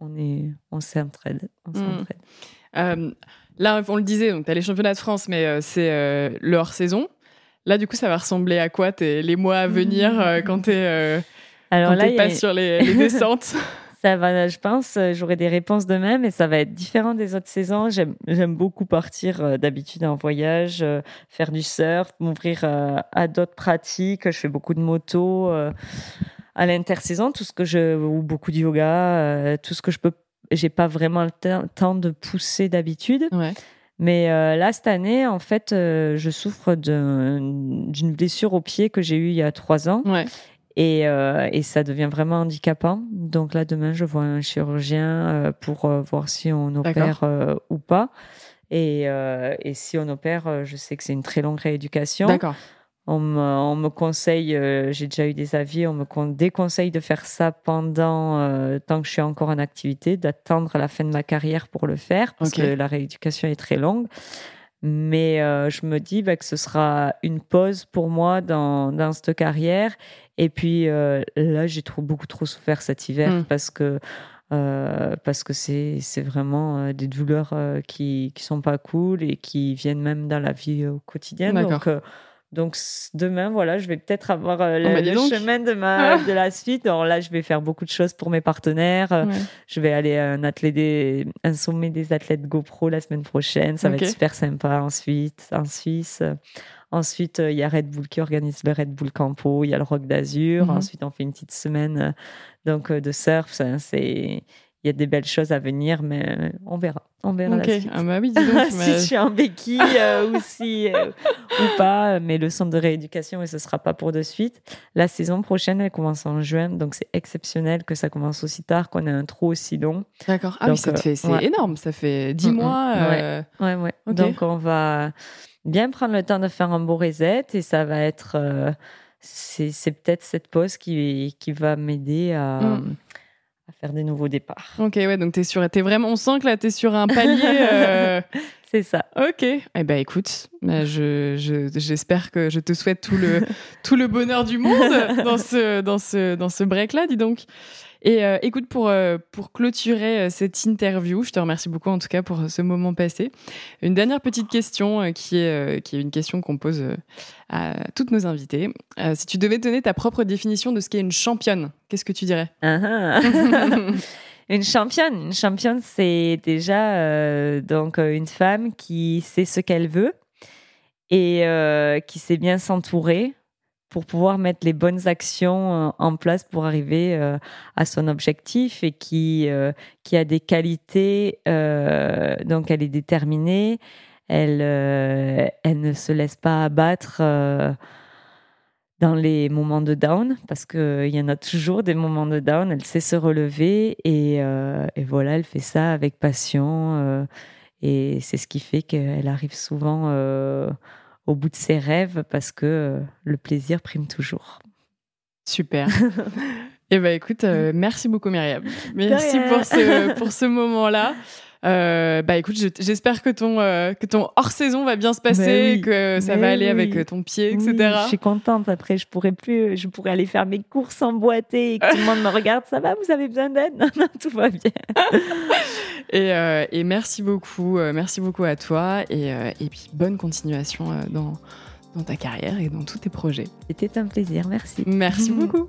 S1: on est, on s'entraide, on mmh.
S2: s'entraide. Là, on le disait, donc tu as les championnats de France, mais euh, c'est euh, leur saison. Là, du coup, ça va ressembler à quoi les mois à venir euh, quand tu es, Alors là, pas sur les, descentes?
S1: Ça va, je pense, j'aurai des réponses demain, mais ça va être différent des autres saisons. J'aime beaucoup partir d'habitude en voyage, faire du surf, m'ouvrir à d'autres pratiques. Je fais beaucoup de moto à l'intersaison, tout ce que je ou beaucoup de yoga, tout ce que je peux j'ai pas vraiment le temps de pousser d'habitude. Mais là, cette année, en fait, je souffre d'une blessure au pied que j'ai eue il y a trois ans.
S2: Ouais.
S1: Et, et, ça devient vraiment handicapant. Donc là, demain, je vois un chirurgien pour voir si on opère ou pas. Et, et, si on opère, je sais que c'est une très longue rééducation.
S2: D'accord.
S1: On me, conseille, euh, j'ai déjà eu des avis, on me déconseille de faire ça pendant, euh, tant que je suis encore en activité, d'attendre la fin de ma carrière pour le faire, parce que la rééducation est très longue. Mais euh, je me dis bah, que ce sera une pause pour moi dans, dans cette carrière. Et puis là, j'ai trop, beaucoup trop souffert cet hiver hmm. parce que parce que c'est c'est vraiment des douleurs qui qui sont pas cool et qui viennent même dans la vie au quotidien. Donc donc demain, voilà, je vais peut-être avoir euh,
S2: oh,
S1: le, chemin de ma de la suite. Alors là, je vais faire beaucoup de choses pour mes partenaires. Euh, je vais aller à un athlète des, un sommet des athlètes GoPro la semaine prochaine. Ça va être super sympa. Ensuite, en Suisse. Ensuite, euh, il y a Red Bull qui organise le Red Bull Campo. Il y a le Rock d'Azur. Mhm. Ensuite, on fait une petite semaine donc de surf. C'est il y a des belles choses à venir, mais on verra. On verra la suite.
S2: Ah bah oui,
S1: si je suis en béquille euh, ou si euh, ou pas, mais le centre de rééducation et ce sera pas pour de suite. La saison prochaine, elle commence en juin, donc c'est exceptionnel que ça commence aussi tard, qu'on ait un trou aussi long.
S2: D'accord. Ah oui, ça fait, c'est euh, énorme. Ça fait dix mois.
S1: Ouais, ouais. ouais. Donc on va bien prendre le temps de faire un beau reset et ça va être. c'est peut-être cette pause qui, qui va m'aider à. Mm faire des nouveaux départs.
S2: Ok, ouais, donc t'es sur, es vraiment, on sent que là t'es sur un palier. Euh,
S1: C'est ça.
S2: Ok. Eh ben écoute, bah, je, j'espère que je te souhaite tout le, tout le bonheur du monde dans ce, dans ce, dans ce break là, dis donc. Et euh, écoute, pour, euh, pour clôturer euh, cette interview, je te remercie beaucoup en tout cas pour ce moment passé. Une dernière petite question qui, est, qui est une question qu'on pose à toutes nos invités. si tu devais donner ta propre définition de ce qu'est une championne, qu'est-ce que tu dirais?
S1: Ah ah. Une championne, une championne, c'est déjà donc une femme qui sait ce qu'elle veut et qui sait bien s'entourer pour pouvoir mettre les bonnes actions euh, en place pour arriver euh, à son objectif et qui euh, qui a des qualités donc elle est déterminée. Elle elle ne se laisse pas abattre dans les moments de down parce que il y en a toujours des moments de down. Elle sait se relever et, et voilà elle fait ça avec passion et c'est ce qui fait qu'elle arrive souvent au bout de ses rêves parce que euh, le plaisir prime toujours.
S2: Super. Eh ben écoute, euh, merci beaucoup Myriam. Merci pour ce, pour ce moment-là. Euh, bah écoute, j'espère que ton que ton hors saison va bien se passer, bah que ça va aller avec ton pied, etc.
S1: je suis contente. Après, je pourrais plus, je pourrais aller faire mes courses emboîtées et que tout le monde me regarde. Ça va Vous avez besoin d'aide? Non, tout va bien.
S2: Et, euh, et, merci beaucoup, euh, merci beaucoup à toi et, euh, et puis bonne continuation dans, dans ta carrière et dans tous tes projets.
S1: C'était un plaisir, merci.
S2: Merci beaucoup.